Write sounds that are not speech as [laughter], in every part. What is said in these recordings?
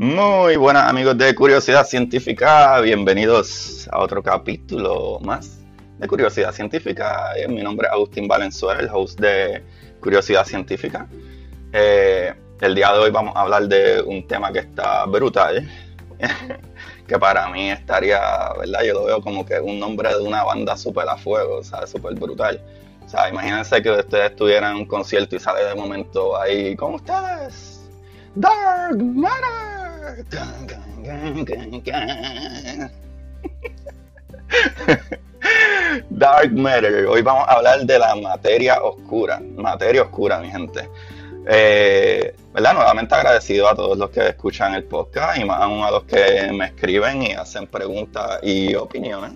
Muy buenas amigos de Curiosidad Científica, bienvenidos a otro capítulo más de Curiosidad Científica. Eh, mi nombre es Agustín Valenzuela, el host de Curiosidad Científica. Eh, el día de hoy vamos a hablar de un tema que está brutal, [laughs] que para mí estaría, ¿verdad? Yo lo veo como que un nombre de una banda súper a fuego, o sea, súper brutal. O sea, imagínense que ustedes estuvieran en un concierto y sale de momento ahí con ustedes. Dark Matter. [laughs] Dark Matter. Hoy vamos a hablar de la materia oscura. Materia oscura, mi gente. Eh, ¿verdad? Nuevamente agradecido a todos los que escuchan el podcast y más aún a los que me escriben y hacen preguntas y opiniones,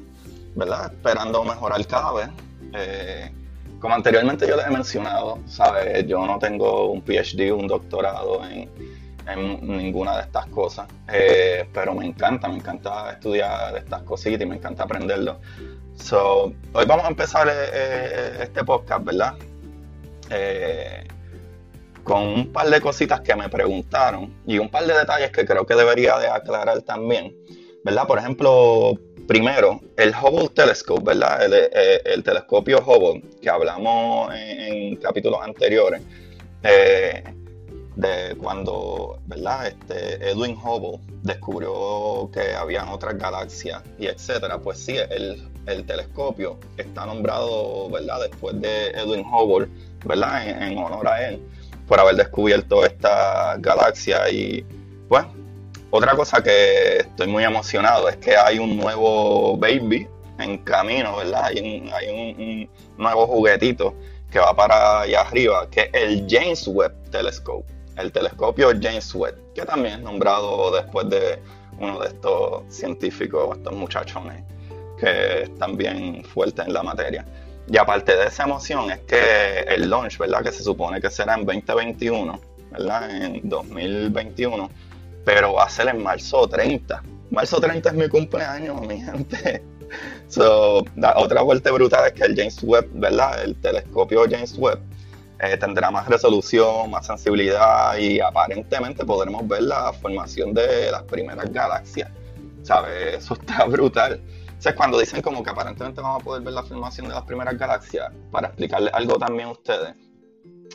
¿verdad? Esperando mejorar cada vez. Eh, como anteriormente yo les he mencionado, ¿sabes? Yo no tengo un PhD, un doctorado en en ninguna de estas cosas, eh, pero me encanta, me encanta estudiar estas cositas y me encanta aprenderlo. So, hoy vamos a empezar eh, eh, este podcast, ¿verdad? con un par de cositas que me preguntaron y un par de detalles que creo que debería de aclarar también, ¿verdad? Por ejemplo, primero, el Hubble Telescope, ¿verdad? El, telescopio Hubble que hablamos en, capítulos anteriores. De cuando ¿verdad? Este, Edwin Hubble descubrió que habían otras galaxias y etcétera, pues sí, el, el telescopio está nombrado ¿verdad? después de Edwin Hubble, ¿verdad? En, honor a él, por haber descubierto esta galaxia y pues otra cosa que estoy muy emocionado es que hay un nuevo baby en camino, ¿verdad? Hay un, hay un nuevo juguetito que va para allá arriba, que es el James Webb Telescope el telescopio James Webb, que también es nombrado después de uno de estos científicos, estos muchachones, que están bien fuertes en la materia. Y aparte de esa emoción es que el launch, ¿verdad? Que se supone que será en 2021, ¿verdad? En 2021, pero va a ser en marzo 30. Marzo 30 es mi cumpleaños, mi gente. [laughs] So, otra vuelta brutal es que el James Webb, ¿verdad? El telescopio James Webb eh, tendrá más resolución, más sensibilidad y aparentemente podremos ver la formación de las primeras galaxias. ¿Sabes? Eso está [laughs] brutal. O sea, cuando dicen como que aparentemente vamos a poder ver la formación de las primeras galaxias, para explicarles algo también a ustedes,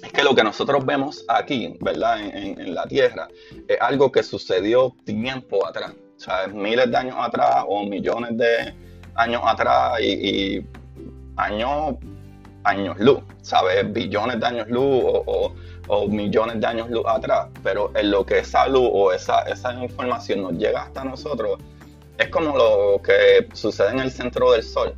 es que lo que nosotros vemos aquí, ¿verdad? En, la Tierra, es algo que sucedió tiempo atrás. O sea, miles de años atrás o millones de años atrás y, y años años luz, ¿sabes? Billones de años luz o, millones de años luz atrás, pero en lo que esa luz o esa, esa información nos llega hasta nosotros, es como lo que sucede en el centro del Sol,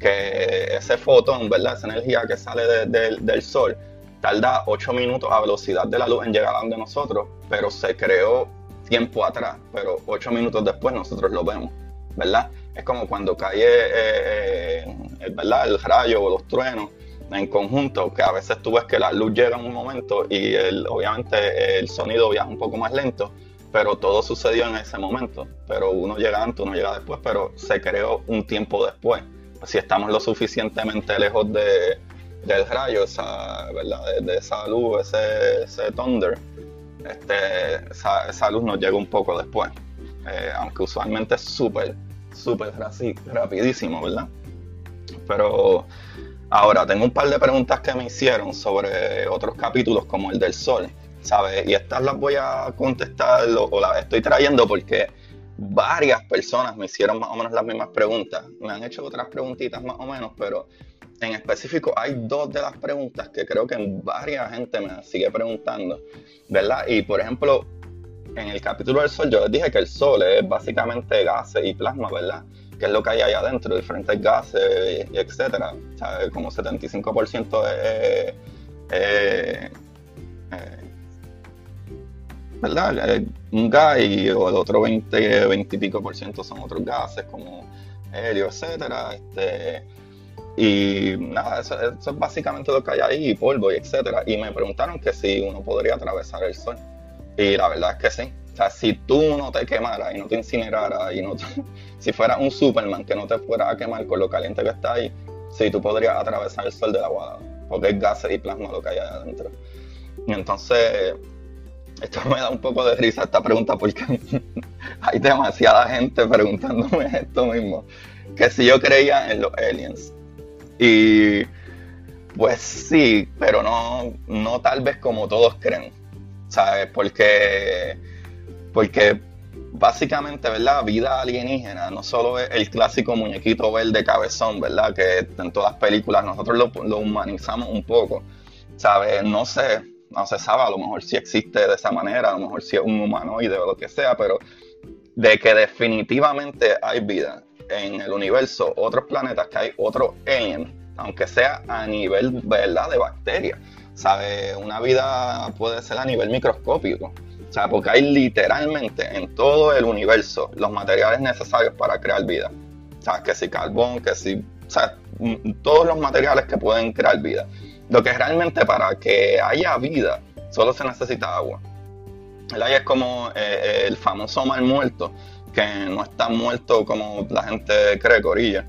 que ese fotón, ¿verdad? Esa energía que sale del Sol tarda 8 minutos a velocidad de la luz en llegar a donde nosotros, pero se creó tiempo atrás, pero 8 minutos después nosotros lo vemos, ¿verdad? Es como cuando cae eh, eh, ¿verdad? el rayo o los truenos en conjunto, que a veces tú ves que la luz llega en un momento y el, obviamente el sonido viaja un poco más lento, pero todo sucedió en ese momento. Pero uno llega antes, uno llega después, pero se creó un tiempo después. Si estamos lo suficientemente lejos de, del rayo, esa, ¿verdad? De, esa luz, ese, ese thunder, este, esa, luz nos llega un poco después. Eh, aunque usualmente es súper, súper rapidísimo, ¿verdad? Pero Ahora, tengo un par de preguntas que me hicieron sobre otros capítulos como el del Sol, ¿sabes? Y estas las voy a contestar o, las estoy trayendo porque varias personas me hicieron más o menos las mismas preguntas. Me han hecho otras preguntitas más o menos, pero en específico hay dos de las preguntas que creo que varias gente me sigue preguntando, ¿verdad? Y por ejemplo, en el capítulo del Sol yo les dije que el Sol es básicamente gases y plasma, ¿verdad? Qué es lo que hay ahí adentro, diferentes gases, y etcétera. O sea, como 75% es, eh, ¿verdad? Un gas y el otro 20, 20 y pico por ciento son otros gases como helio, etcétera. Este, y nada, eso, eso, es básicamente lo que hay ahí, polvo y etcétera. Y me preguntaron que si uno podría atravesar el sol. Y la verdad es que sí. O sea, si tú no te quemaras y no te incineraras y no [laughs] si fuera un Superman que no te fuera a quemar con lo caliente que está ahí, sí, tú podrías atravesar el sol de la guada, porque es gases y plasma lo que hay adentro. Y entonces, esto me da un poco de risa esta pregunta porque [laughs] hay demasiada gente preguntándome [laughs] esto mismo. Que si yo creía en los aliens. Y pues sí, pero no, no tal vez como todos creen. ¿Sabes? Porque, porque básicamente, ¿verdad? Vida alienígena no solo es el clásico muñequito verde cabezón, ¿verdad? Que en todas las películas nosotros lo, lo humanizamos un poco. ¿Sabes? No sé, no se sabe, a lo mejor si existe de esa manera, a lo mejor si es un humanoide o lo que sea, pero de que definitivamente hay vida en el universo, otros planetas, que hay otro alien, aunque sea a nivel, ¿verdad?, de bacterias. ¿Sabe? Una vida puede ser a nivel microscópico. O sea, porque hay literalmente en todo el universo los materiales necesarios para crear vida. O sea, que si carbón, que si. O sea, todos los materiales que pueden crear vida. Lo que realmente para que haya vida solo se necesita agua. El agua es como eh, eh, el famoso mar muerto, que no está muerto como la gente cree, Corilla.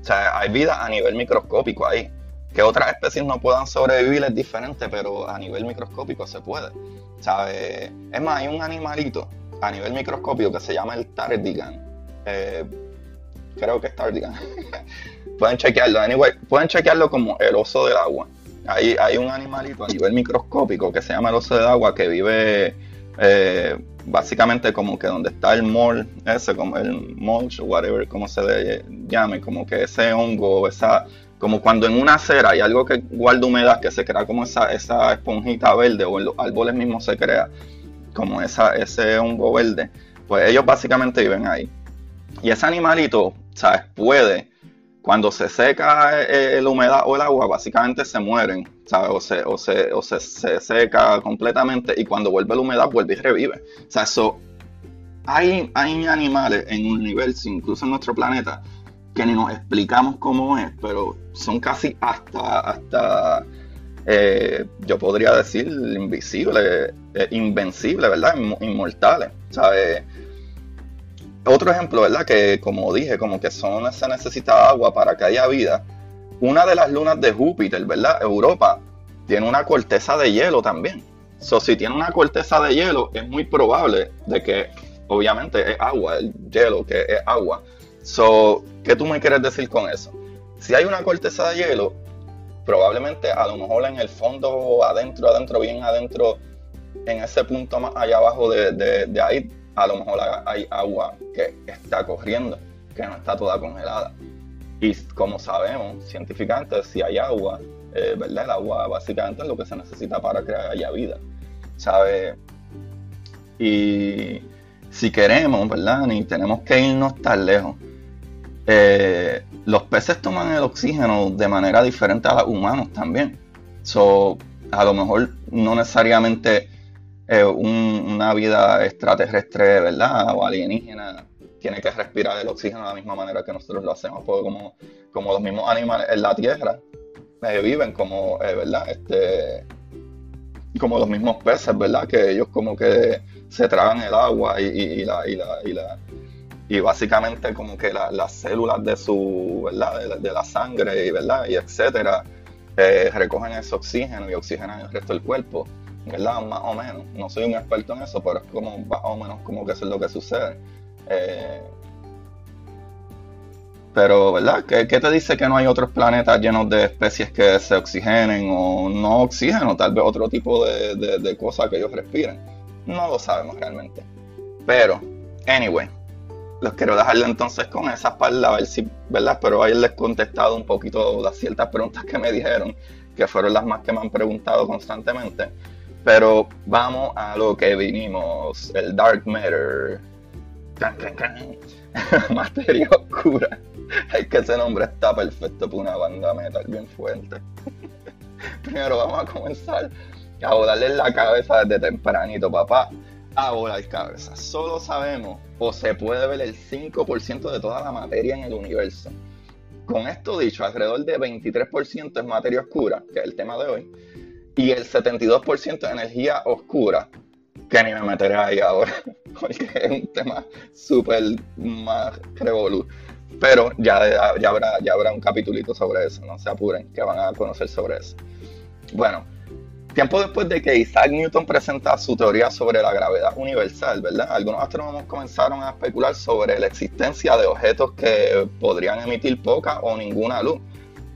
O sea, hay vida a nivel microscópico ahí. Que otras especies no puedan sobrevivir es diferente, pero a nivel microscópico se puede. ¿Sabe? Es más, hay un animalito a nivel microscópico que se llama el tardigan. Eh, creo que es tardigan. [laughs] pueden chequearlo. Anyway, pueden chequearlo como el oso del agua. Hay, un animalito a nivel microscópico que se llama el oso de agua que vive eh, básicamente como que donde está el mol, ese, como el mulch, whatever, como se le llame, como que ese hongo, esa, como cuando en una acera hay algo que guarda humedad, que se crea como esa, esa esponjita verde, o en los árboles mismos se crea como esa, ese hongo verde, pues ellos básicamente viven ahí. Y ese animalito, ¿sabes? Puede cuando se seca eh, la humedad o el agua, básicamente se mueren, ¿sabes? O, se, o, se, o se, seca completamente y cuando vuelve la humedad, vuelve y revive. O sea, eso, hay, hay animales en un universo, incluso en nuestro planeta, que ni nos explicamos cómo es, pero son casi hasta, hasta eh, yo podría decir, invisibles, eh, invencibles, ¿verdad? Inmortales, ¿sabes? otro ejemplo, ¿verdad? Que como dije, como que son, se necesita agua para que haya vida. Una de las lunas de Júpiter, ¿verdad? Europa tiene una corteza de hielo también. So, si tiene una corteza de hielo, es muy probable de que, obviamente, es agua, el hielo que es agua. So, ¿qué tú me quieres decir con eso? Si hay una corteza de hielo, probablemente a lo mejor en el fondo, adentro, adentro, bien adentro, en ese punto más allá abajo de, ahí, a lo mejor hay agua que está corriendo, que no está toda congelada. Y como sabemos científicamente, si hay agua, eh, ¿verdad? El agua básicamente es lo que se necesita para crear haya vida, ¿sabe? Y si queremos, ¿verdad? Ni tenemos que irnos tan lejos. Eh, los peces toman el oxígeno de manera diferente a los humanos también. So, a lo mejor no necesariamente eh, una vida extraterrestre, ¿verdad? O alienígena, tiene que respirar el oxígeno de la misma manera que nosotros lo hacemos, porque como, como los mismos animales en la Tierra eh, viven como, eh, ¿verdad? Este, como los mismos peces, ¿verdad? Que ellos como que se tragan el agua y, la, y básicamente como que las células de su, ¿verdad? De, la sangre, ¿verdad? Y etcétera, recogen ese oxígeno y oxigenan el resto del cuerpo. ¿verdad? Más o menos. No soy un experto en eso, pero es como más o menos como que eso es lo que sucede. Eh, pero, ¿verdad? ¿Qué, te dice que no hay otros planetas llenos de especies que se oxigenen o no oxígeno? Tal vez otro tipo de, de, cosas que ellos respiren. No lo sabemos realmente. Pero, anyway, los quiero dejarle entonces con esas palabras, a ver si, ¿verdad? Espero haberles contestado un poquito las ciertas preguntas que me dijeron, que fueron las más que me han preguntado constantemente. Pero vamos a lo que vinimos, el Dark Matter. [laughs] Materia oscura. Es que ese nombre está perfecto para una banda metal bien fuerte. [laughs] Primero vamos a comenzar a volarle la cabeza desde tempranito, papá. A volar cabeza. Solo sabemos o se puede ver el 5% de toda la materia en el universo. Con esto dicho, alrededor de 23% es materia oscura, que es el tema de hoy, y el 72% de energía oscura, que ni me meteré ahí ahora, [laughs] porque es un tema súper más revolú. Pero ya, ya, habrá, ya habrá un capitulito sobre eso, no se apuren, que van a conocer sobre eso. Bueno, Tiempo después de que Isaac Newton presenta su teoría sobre la gravedad universal, ¿verdad? Algunos astrónomos comenzaron a especular sobre la existencia de objetos que podrían emitir poca o ninguna luz,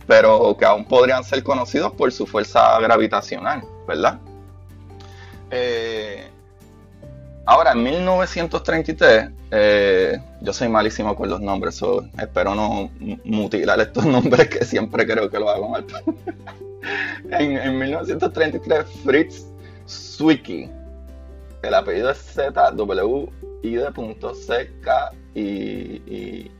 pero que aún podrían ser conocidos por su fuerza gravitacional, ¿verdad? Eh, ahora, en 1933, eh, yo soy malísimo con los nombres, espero no mutilar estos [laughs] nombres que siempre creo que lo hago mal. [laughs] en, 1933, Fritz Zwicky, el apellido es Z, W, I de punto, C, K y, Y.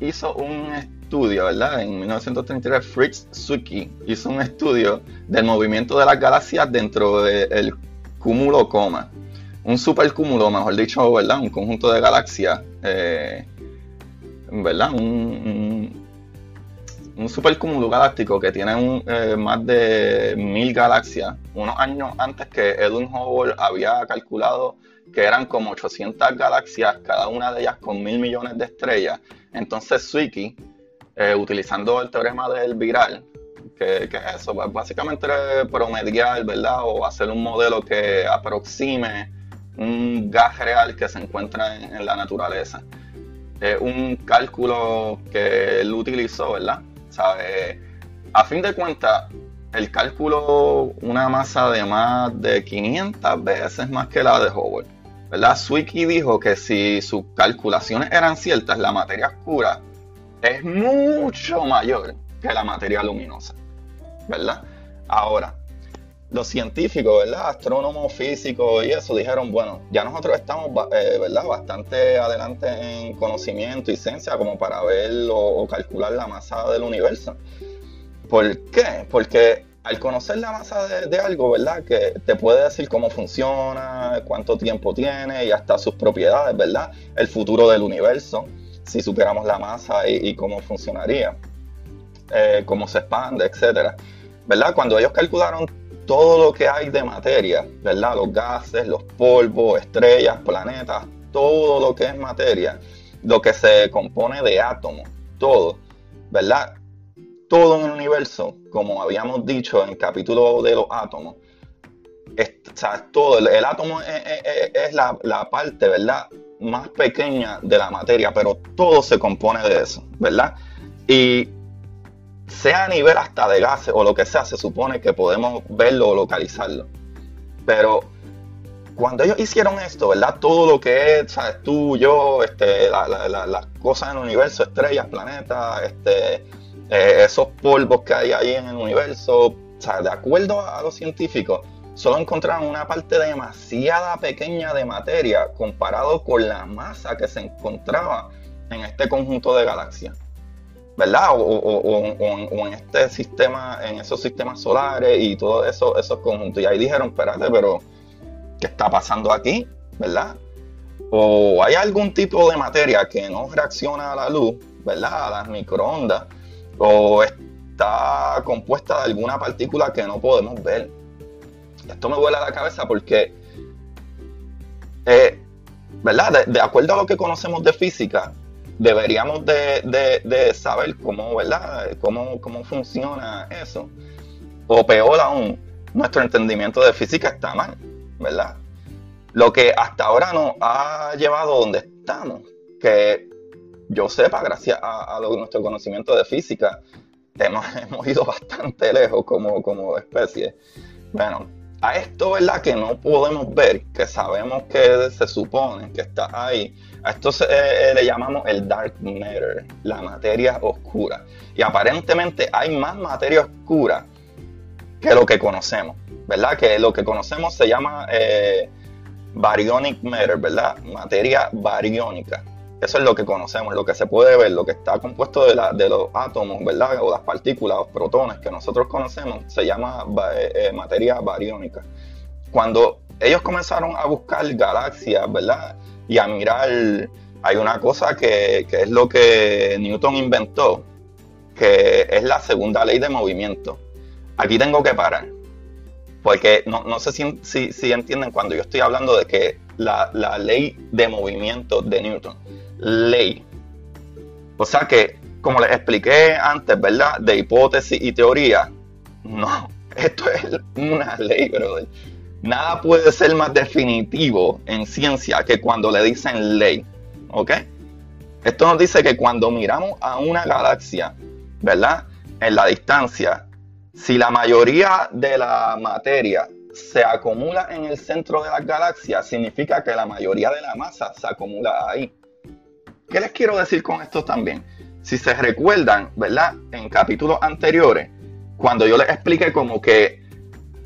hizo un estudio, ¿verdad? En 1933, Fritz Zwicky hizo un estudio del movimiento de las galaxias dentro del cúmulo coma. Un supercúmulo, mejor dicho, ¿verdad? Un conjunto de galaxias, eh, ¿verdad? un un supercúmulo galáctico que tiene eh, más de mil galaxias, unos años antes que Edwin Hubble había calculado que eran como 800 galaxias, cada una de ellas con mil millones de estrellas. Entonces Zwicky, eh, utilizando el teorema del viral, que, es eso, básicamente promediar, ¿verdad? O hacer un modelo que aproxime un gas real que se encuentra en, en la naturaleza. Es un cálculo que él utilizó, ¿verdad? ¿sabes? A fin de cuentas, el cálculo, una masa de más de 500 veces más que la de Hubble. ¿verdad? Dijo que si sus calculaciones eran ciertas, la materia oscura es mucho mayor que la materia luminosa, ¿verdad? Ahora, los científicos, ¿verdad? Astrónomos, físicos y eso dijeron, bueno, ya nosotros estamos, eh, ¿verdad? Bastante adelante en conocimiento y ciencia como para ver o, calcular la masa del universo. ¿Por qué? Porque al conocer la masa de, algo, ¿verdad? Que te puede decir cómo funciona, cuánto tiempo tiene y hasta sus propiedades, ¿verdad? El futuro del universo, si supiéramos la masa y, cómo funcionaría, eh, cómo se expande, etcétera. ¿Verdad? Cuando ellos calcularon todo lo que hay de materia, ¿verdad? Los gases, los polvos, estrellas, planetas, todo lo que es materia, lo que se compone de átomos, todo, ¿verdad? Todo en el universo, como habíamos dicho en el capítulo de los átomos, o sea, todo, el, átomo es, la, la, parte, ¿verdad? Más pequeña de la materia, pero todo se compone de eso, ¿verdad? Y sea a nivel hasta de gases o lo que sea, se supone que podemos verlo o localizarlo. Pero cuando ellos hicieron esto, ¿verdad? Todo lo que es, ¿sabes? Tú, yo, este, las cosas en el universo, estrellas, planetas, este, eh, esos polvos que hay ahí en el universo, sea, de acuerdo a los científicos, solo encontraron una parte demasiada pequeña de materia comparado con la masa que se encontraba en este conjunto de galaxias. ¿Verdad? O, en este sistema, en esos sistemas solares y todos eso, esos conjuntos. Y ahí dijeron, espérate, pero ¿qué está pasando aquí? ¿Verdad? O hay algún tipo de materia que no reacciona a la luz, ¿verdad? A las microondas, o está compuesta de alguna partícula que no podemos ver. Esto me vuela la cabeza porque, eh, ¿verdad? de acuerdo a lo que conocemos de física, deberíamos de, saber cómo, ¿verdad? Cómo, cómo funciona eso. O peor aún, nuestro entendimiento de física está mal, ¿verdad? Lo que hasta ahora nos ha llevado donde estamos, que yo sepa, gracias a, nuestro conocimiento de física, hemos, [laughs] hemos ido bastante lejos como, como especie. Bueno, a esto, ¿verdad? Que no podemos ver, que sabemos que se supone que está ahí. A esto eh, eh, le llamamos el dark matter, la materia oscura. Y aparentemente hay más materia oscura que lo que conocemos, ¿verdad? Que lo que conocemos se llama eh, baryonic matter, ¿verdad? Materia bariónica. Eso es lo que conocemos, lo que se puede ver, lo que está compuesto de, los átomos, ¿verdad? O las partículas, los protones que nosotros conocemos, se llama eh, materia bariónica. Cuando ellos comenzaron a buscar galaxias, ¿verdad? Y a mirar, hay una cosa que, es lo que Newton inventó, que es la segunda ley de movimiento. Aquí tengo que parar, porque no, sé si, si, entienden cuando yo estoy hablando de que la, la ley de movimiento de Newton ley. O sea que, como les expliqué antes, ¿verdad? De hipótesis y teoría, No, [laughs] esto es una ley, brother. Nada puede ser más definitivo en ciencia que cuando le dicen ley. ¿Ok? Esto nos dice que cuando miramos a una galaxia, ¿verdad? En la distancia, si la mayoría de la materia se acumula en el centro de la galaxia, significa que la mayoría de la masa se acumula ahí. ¿Qué les quiero decir con esto también? Si se recuerdan, ¿verdad? En capítulos anteriores, cuando yo les expliqué como que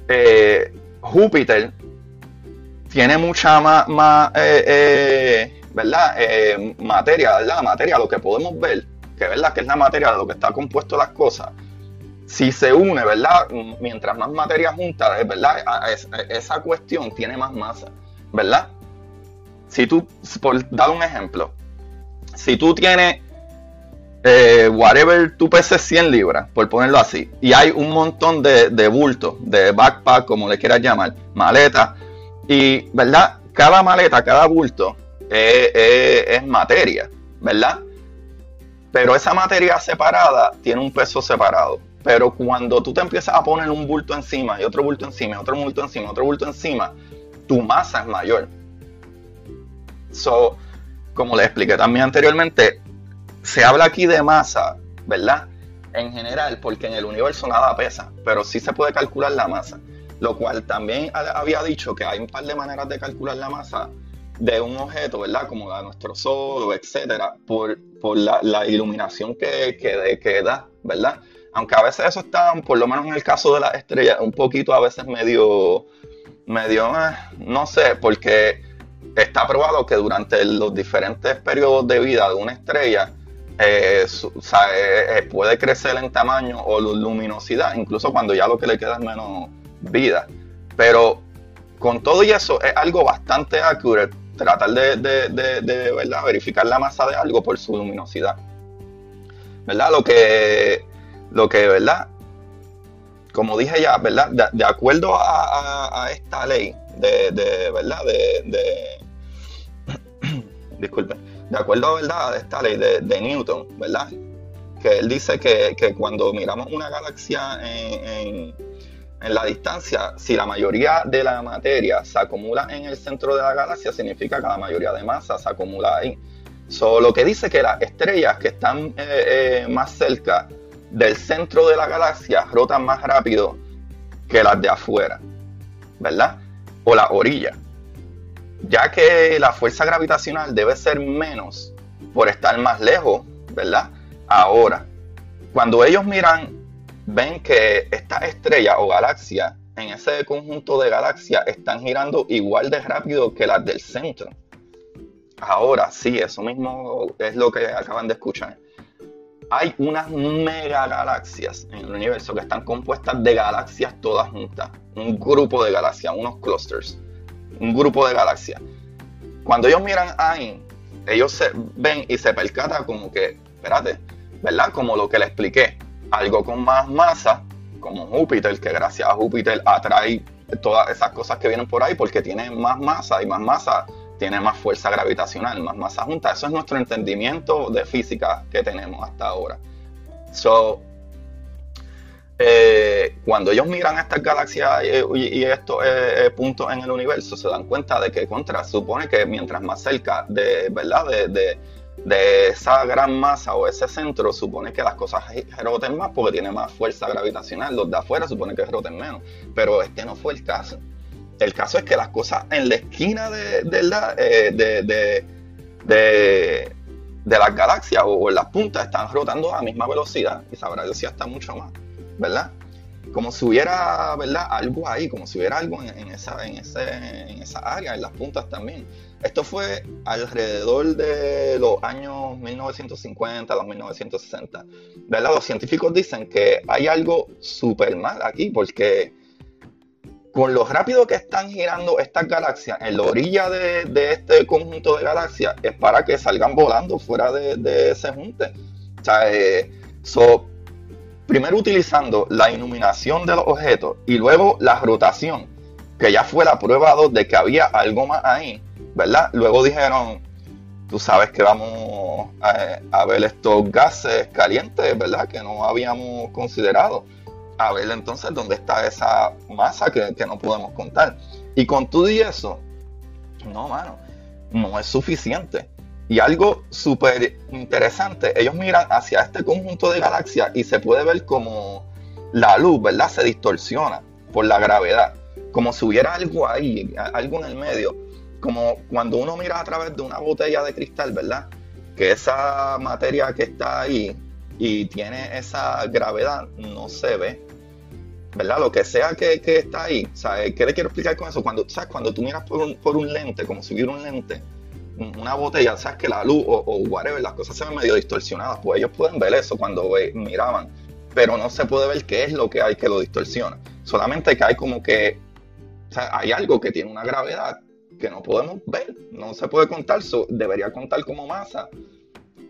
eh, Júpiter tiene mucha más, eh, eh, ¿verdad? materia, ¿verdad? Materia, lo que podemos ver, que verdad que es la materia de lo que está compuesto las cosas si se une, ¿verdad? Mientras más materia junta, ¿verdad? Esa cuestión tiene más masa, ¿verdad? Si tú, por dar un ejemplo, si tú tienes, eh, whatever, tú peses 100 libras, por ponerlo así, y hay un montón de, de bultos, de backpack, como le quieras llamar, maleta, y, ¿verdad? Cada maleta, cada bulto es materia, ¿verdad? Pero esa materia separada tiene un peso separado. Pero cuando tú te empiezas a poner un bulto encima y otro bulto encima, otro bulto encima, otro bulto encima, tu masa es mayor. So, como les expliqué también anteriormente, se habla aquí de masa, ¿verdad? En general, porque en el universo nada pesa, pero sí se puede calcular la masa. Lo cual también había dicho que hay un par de maneras de calcular la masa de un objeto, ¿verdad? Como nuestro Sol etcétera, por, la, iluminación que, que, da, ¿verdad? aunque a veces eso está, por lo menos en el caso de las estrellas, un poquito a veces medio, medio, eh, no sé, porque está probado que durante los diferentes periodos de vida de una estrella, eh, eh, puede crecer en tamaño o luminosidad, incluso cuando ya lo que le queda es menos vida. Pero con todo y eso es algo bastante accurate tratar de, de, verificar la masa de algo por su luminosidad. ¿Verdad? Lo que lo que, ¿verdad? Como dije ya, ¿verdad? De, acuerdo a, esta ley de, ¿verdad? De, [clears throat] disculpen, de acuerdo, ¿verdad? A esta ley de, Newton, ¿verdad? Que él dice que, cuando miramos una galaxia en, en la distancia, si la mayoría de la materia se acumula en el centro de la galaxia, significa que la mayoría de masa se acumula ahí. So, lo que dice que las estrellas que están eh, eh, más cerca del centro de la galaxia rotan más rápido que las de afuera, ¿verdad? O la orilla, ya que la fuerza gravitacional debe ser menos por estar más lejos, ¿verdad? Ahora, cuando ellos miran, ven que esta estrella o galaxia en ese conjunto de galaxias están girando igual de rápido que las del centro. Ahora sí, eso mismo es lo que acaban de escuchar hay unas mega galaxias en el universo que están compuestas de galaxias todas juntas. Un grupo de galaxias, unos clusters. Un grupo de galaxias. Cuando ellos miran ahí, ellos se ven y se percatan como que, espérate, ¿verdad? Como lo que le expliqué. Algo con más masa, como Júpiter, que gracias a Júpiter atrae todas esas cosas que vienen por ahí porque tiene más masa y más masa tiene más fuerza gravitacional, más masa junta. Eso es nuestro entendimiento de física que tenemos hasta ahora. So, eh, cuando ellos miran estas galaxias y, estos eh, eh, puntos en el universo, se dan cuenta de que contra supone que mientras más cerca de, ¿verdad? De, esa gran masa o ese centro, supone que las cosas roten más porque tiene más fuerza gravitacional. Los de afuera supone que roten menos. Pero este no fue el caso. El caso es que las cosas en la esquina de, de, de, de, las galaxias o, en las puntas están rotando a la misma velocidad y sabrá Dios si hasta mucho más, ¿verdad? Como si hubiera, ¿verdad? Algo ahí, como si hubiera algo en, esa, en, ese, en esa área, en las puntas también. Esto fue alrededor de los años 1950, los 1960. ¿verdad? Los científicos dicen que hay algo súper mal aquí porque con lo rápido que están girando estas galaxias en la orilla de, este conjunto de galaxias es para que salgan volando fuera de, ese junte. O sea, eh, primero utilizando la iluminación de los objetos y luego la rotación, que ya fue la prueba 2 de que había algo más ahí, ¿verdad? Luego dijeron, tú sabes que vamos a, a ver estos gases calientes, ¿verdad? Que no habíamos considerado a ver entonces dónde está esa masa que, no podemos contar. Y con todo y eso, no, mano, no es suficiente. Y algo súper interesante, ellos miran hacia este conjunto de galaxias y se puede ver como la luz, ¿verdad? Se distorsiona por la gravedad, como si hubiera algo ahí, algo en el medio, como cuando uno mira a través de una botella de cristal, ¿verdad? Que esa materia que está ahí y tiene esa gravedad no se ve, ¿verdad? Lo que sea que, está ahí, ¿sabes? ¿Qué le quiero explicar con eso? Cuando, ¿sabes? Cuando tú miras por un, por un lente, como si hubiera un lente, una botella, sabes que la luz o, o, whatever, las cosas se ven medio distorsionadas, pues ellos pueden ver eso cuando miraban, pero no se puede ver qué es lo que hay que lo distorsiona. Solamente que hay como que, o sea, hay algo que tiene una gravedad que no podemos ver, no se puede contar, debería contar como masa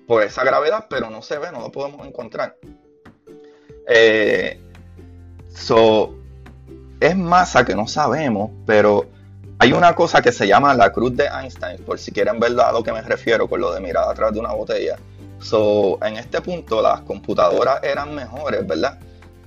por esa gravedad, pero no se ve, no lo podemos encontrar. Eh, so, es masa que no sabemos, pero hay una cosa que se llama la cruz de Einstein, por si quieren ver a lo que me refiero con lo de mirar atrás de una botella. So, en este punto las computadoras eran mejores, ¿verdad?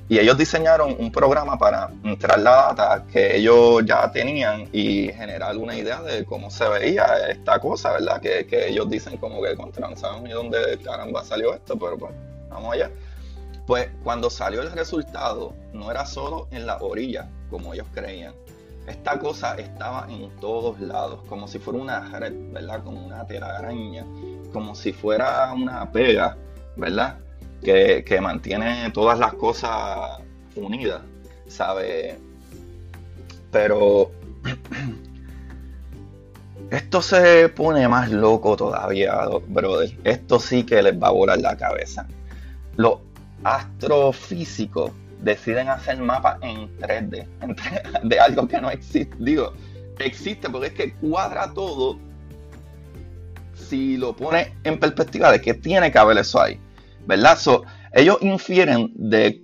Y ellos diseñaron un programa para entrar la data que ellos ya tenían y generar una idea de cómo se veía esta cosa, ¿verdad? Que, ellos dicen como que contra no sabemos ni dónde caramba salió esto, pero pues vamos allá. Pues cuando salió el resultado, no era solo en la orilla, como ellos creían, esta cosa estaba en todos lados, como si fuera una red, ¿verdad? Como una telaraña, como si fuera una pega, ¿verdad? Que, que mantiene todas las cosas unidas, ¿sabe? Pero [clears throat] esto se pone más loco todavía, brother. Esto sí que les va a volar la cabeza. Los astrofísicos deciden hacer mapas en 3D, de algo que no existe. Digo, existe porque es que cuadra todo si lo pone en perspectiva de que tiene que haber eso ahí, ¿verdad? ellos infieren de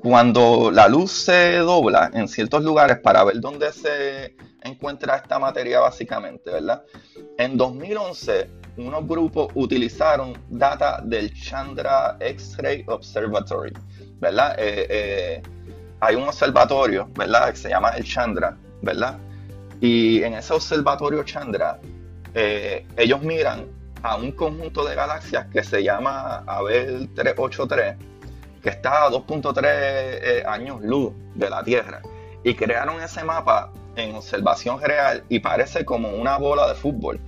cuando la luz se dobla en ciertos lugares para ver dónde se encuentra esta materia básicamente, ¿verdad? En 2011, unos grupos utilizaron data del Chandra X-Ray Observatory, ¿verdad? Eh, eh, hay un observatorio, ¿verdad? Que se llama el Chandra, ¿verdad? Y en ese observatorio Chandra, eh, ellos miran a un conjunto de galaxias que se llama Abel 383, que está a 2.3 años luz de la Tierra. Y crearon ese mapa en observación real y parece como una bola de fútbol,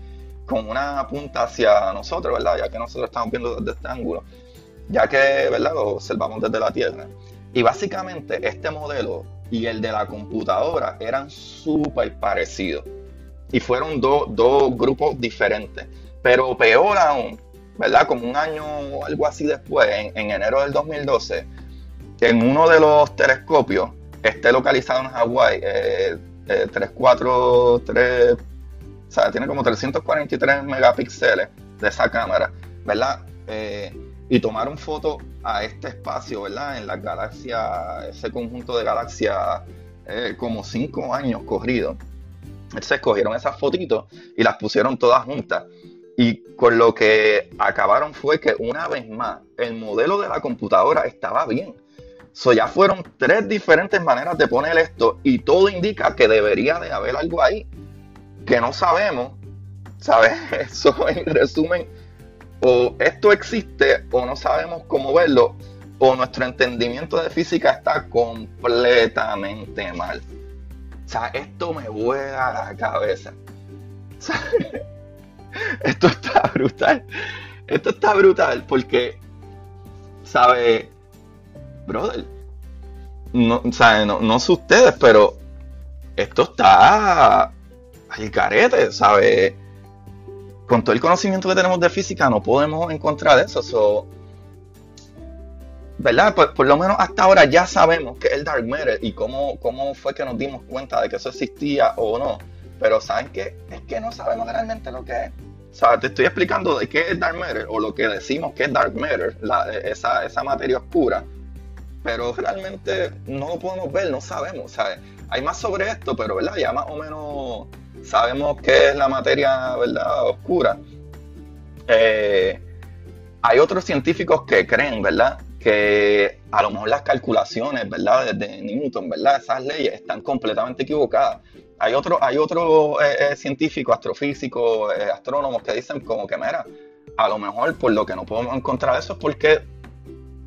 con una punta hacia nosotros, ¿verdad? Ya que nosotros estamos viendo desde este ángulo ya que ¿verdad? lo observamos desde la Tierra. Y básicamente este modelo y el de la computadora eran súper parecidos. Y fueron dos grupos diferentes. Pero peor aún, ¿verdad? Como un año o algo así después, en, enero del 2012, en uno de los telescopios, esté localizado en Hawái, eh, 343, eh, o sea, tiene como 343 megapíxeles de esa cámara, ¿verdad? Eh, y tomaron fotos a este espacio, ¿verdad? En las galaxias, ese conjunto de galaxias, eh, como cinco años corridos. Entonces escogieron esas fotitos y las pusieron todas juntas. Y con lo que acabaron fue que una vez más el modelo de la computadora estaba bien. So, ya fueron tres diferentes maneras de poner esto y todo indica que debería de haber algo ahí que no sabemos. ¿Sabes? [laughs] Eso en resumen o esto existe o no sabemos cómo verlo, o nuestro entendimiento de física está completamente mal. O sea, esto me vuela la cabeza. [laughs] esto está brutal. Esto está brutal porque, ¿sabe? Brother, no, no, no sé ustedes, pero esto está al carete, ¿sabe? con todo el conocimiento que tenemos de física no podemos encontrar eso. ¿Verdad? Por, lo menos hasta ahora ya sabemos que es el Dark Matter y cómo, cómo fue que nos dimos cuenta de que eso existía o no. Pero ¿saben qué? Es que no sabemos realmente lo que es. O sea, te estoy explicando de qué es Dark Matter o lo que decimos que es Dark Matter, esa, esa materia oscura. Pero realmente no lo podemos ver, no sabemos. ¿sabes? Hay más sobre esto, pero ¿verdad? ya más o menos sabemos que es la materia oscura. Eh, hay otros científicos que creen, ¿verdad? Que a lo mejor las calculaciones, ¿verdad? De Newton, ¿verdad? Esas leyes están completamente equivocadas. Hay otros hay otro, eh, eh, científicos, astrofísicos, astrónomos que dicen como que, mira, a lo mejor por lo que no podemos encontrar eso es porque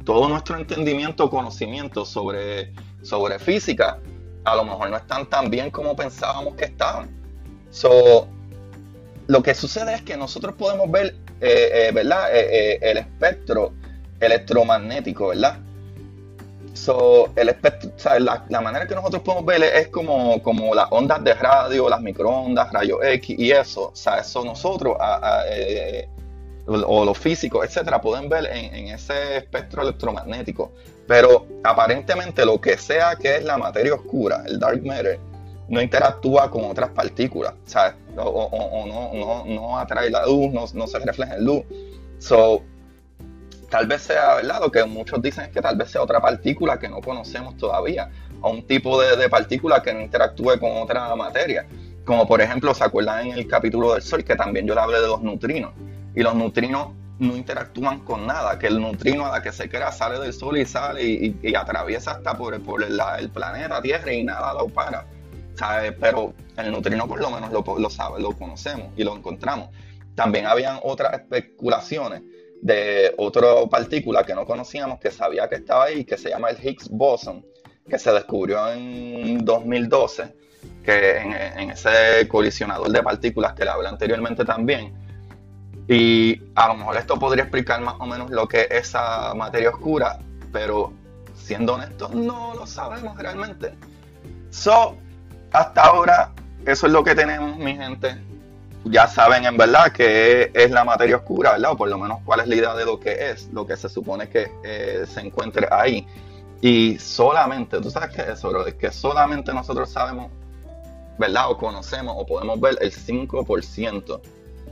todo nuestro entendimiento, conocimiento sobre, sobre física, a lo mejor no están tan bien como pensábamos que estaban. So, lo que sucede es que nosotros podemos ver, ¿verdad? el espectro electromagnético, ¿verdad? So, el espectro, la, manera que nosotros podemos ver es como, como las ondas de radio, las microondas, rayos X y eso. O sea, eso nosotros, eh, o los físicos, etcétera, pueden ver en, ese espectro electromagnético. Pero aparentemente lo que sea que es la materia oscura, el dark matter, no interactúa con otras partículas. O, no, atrae la luz, no, se refleja en luz. So, tal vez sea verdad, lo que muchos dicen es que tal vez sea otra partícula que no conocemos todavía, o un tipo de, partícula que no interactúe con otra materia. Como por ejemplo, ¿se acuerdan en el capítulo del Sol que también yo le hablé de los neutrinos? Y los neutrinos no interactúan con nada, que el neutrino a la que se crea sale del Sol y sale y, atraviesa hasta por el planeta Tierra y nada lo para. ¿Sabe? Pero el neutrino por lo menos lo, lo, sabe, lo conocemos y lo encontramos. También habían otras especulaciones de otra partícula que no conocíamos, que sabía que estaba ahí, que se llama el Higgs boson, que se descubrió en 2012, que en, ese colisionador de partículas que le hablé anteriormente también. Y a lo mejor esto podría explicar más o menos lo que es esa materia oscura, pero siendo honestos, no lo sabemos realmente. So, hasta ahora, eso es lo que tenemos, mi gente ya saben en verdad que es la materia oscura, ¿verdad? O por lo menos cuál es la idea de lo que es, lo que se supone que eh, se encuentre ahí. Y solamente, tú sabes que eso, bro, es que solamente nosotros sabemos, ¿verdad? O conocemos o podemos ver el 5%,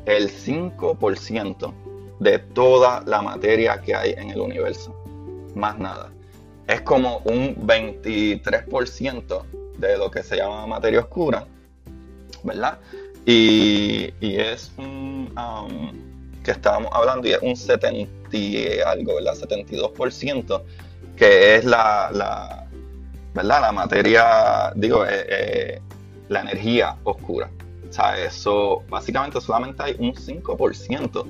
el 5% de toda la materia que hay en el universo. Más nada. Es como un 23% de lo que se llama materia oscura, ¿verdad? Y, es un, um, que estábamos hablando, y es un 70 algo, ¿verdad? 72%, que es la, la, ¿verdad? La materia, digo, eh, eh, la energía oscura. O sea, eso, básicamente solamente hay un 5%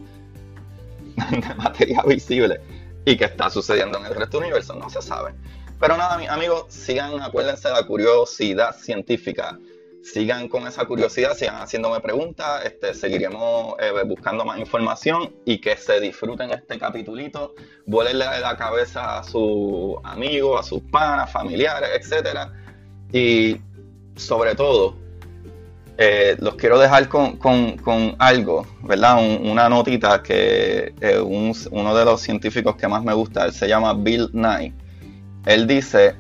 [laughs] de materia visible y que está sucediendo en el resto del universo, no se sabe. Pero nada, amigos, sigan, acuérdense de la curiosidad científica sigan con esa curiosidad, sigan haciéndome preguntas, este, seguiremos eh, buscando más información y que se disfruten este capitulito, vuelenle la cabeza a sus amigos, a sus panas, familiares, etc. Y sobre todo, eh, los quiero dejar con, algo, ¿verdad? una notita que eh, uno de los científicos que más me gusta, él se llama Bill Nye. Él dice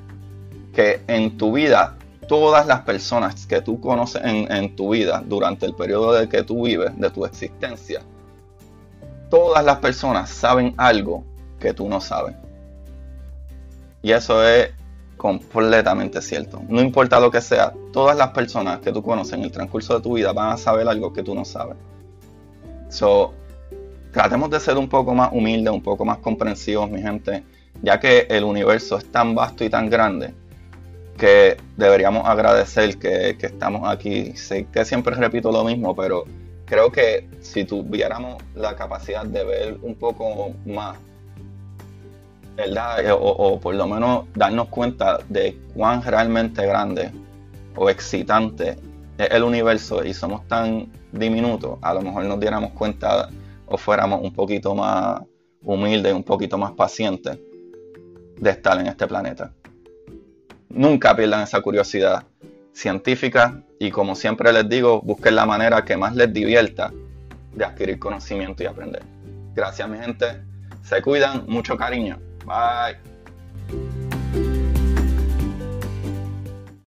que en tu vida todas las personas que tú conoces en, tu vida durante el periodo de que tú vives, de tu existencia, todas las personas saben algo que tú no sabes. Y eso es completamente cierto. No importa lo que sea, todas las personas que tú conoces en el transcurso de tu vida van a saber algo que tú no sabes. So, tratemos de ser un poco más humildes, un poco más comprensivos, mi gente, ya que el universo es tan vasto y tan grande que deberíamos agradecer que, estamos aquí. Sé que siempre repito lo mismo, pero creo que si tuviéramos la capacidad de ver un poco más, ¿verdad? Eh, o, por lo menos darnos cuenta de cuán realmente grande o excitante es el universo y somos tan diminutos, a lo mejor nos diéramos cuenta o fuéramos un poquito más humildes, un poquito más pacientes de estar en este planeta. Nunca pierdan esa curiosidad científica y como siempre les digo, busquen la manera que más les divierta de adquirir conocimiento y aprender. Gracias mi gente, se cuidan, mucho cariño. Bye.